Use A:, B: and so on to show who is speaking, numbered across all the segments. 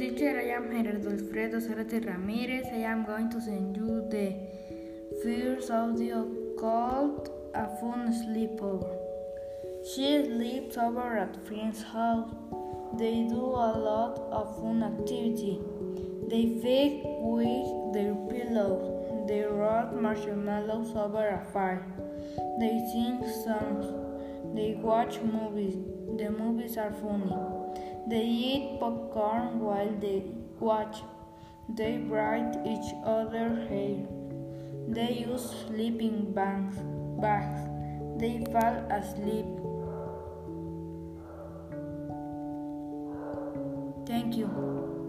A: name is Alfredo Cerati Ramirez. I am going to send you the first audio called A Fun Sleepover. She sleeps over at friend's house. They do a lot of fun activity. They fake with their pillows. They roast marshmallows over a fire. They sing songs. They watch movies. The movies are funny. They eat popcorn while they watch. They braid each other's hair. They use sleeping bags. bags. They fall asleep. Thank you.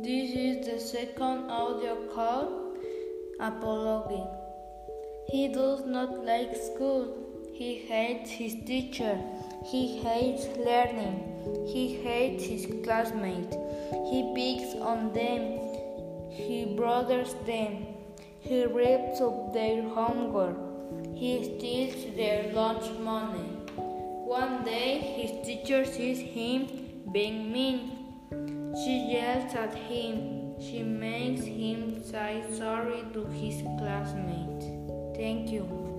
A: This is the second audio call. Apology. He does not like school. He hates his teacher. He hates learning. He hates his classmates. He picks on them. He bothers them. He rips up their homework. He steals their lunch money. One day his teacher sees him being mean. She yells at him. She makes him say sorry to his classmates. Thank you.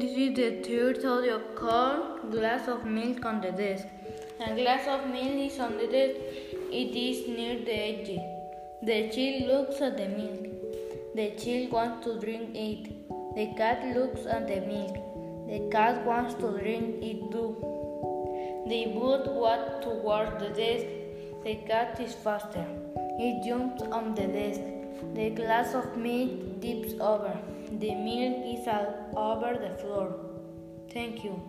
A: This is the third audio call. Glass of milk on the desk. A glass of milk is on the desk. It is near the edge. The child looks at the milk. The child wants to drink it. The cat looks at the milk. The cat wants to drink it too. They both walk towards the desk. The cat is faster. It jumps on the desk. The glass of milk dips over. The milk is all over the floor. Thank you.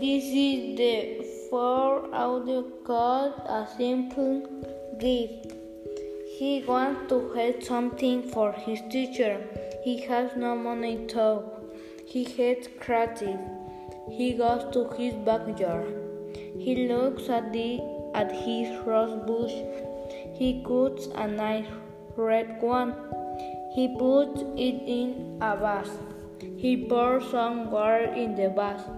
A: This is the fourth audio called a simple gift. He wants to get something for his teacher. He has no money to. He hates creative. He goes to his backyard. He looks at the at his rose bush. He cuts a nice red one. He puts it in a vase. He pours some water in the vase.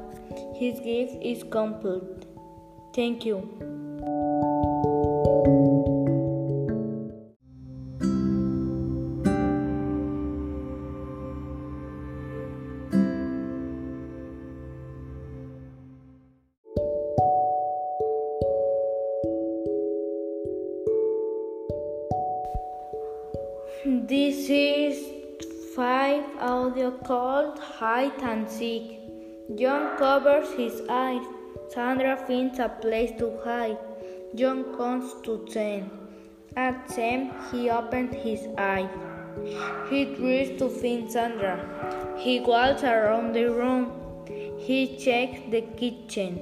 A: His gift is complete. Thank you. This is five audio called hide and seek. John covers his eyes. Sandra finds a place to hide. John comes to ten. At ten, he opens his eyes. He tries to find Sandra. He walks around the room. He checks the kitchen.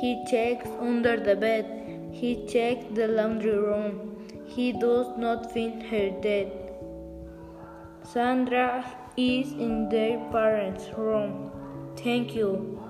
A: He checks under the bed. He checks the laundry room. He does not find her dead. Sandra is in their parents' room. Thank you.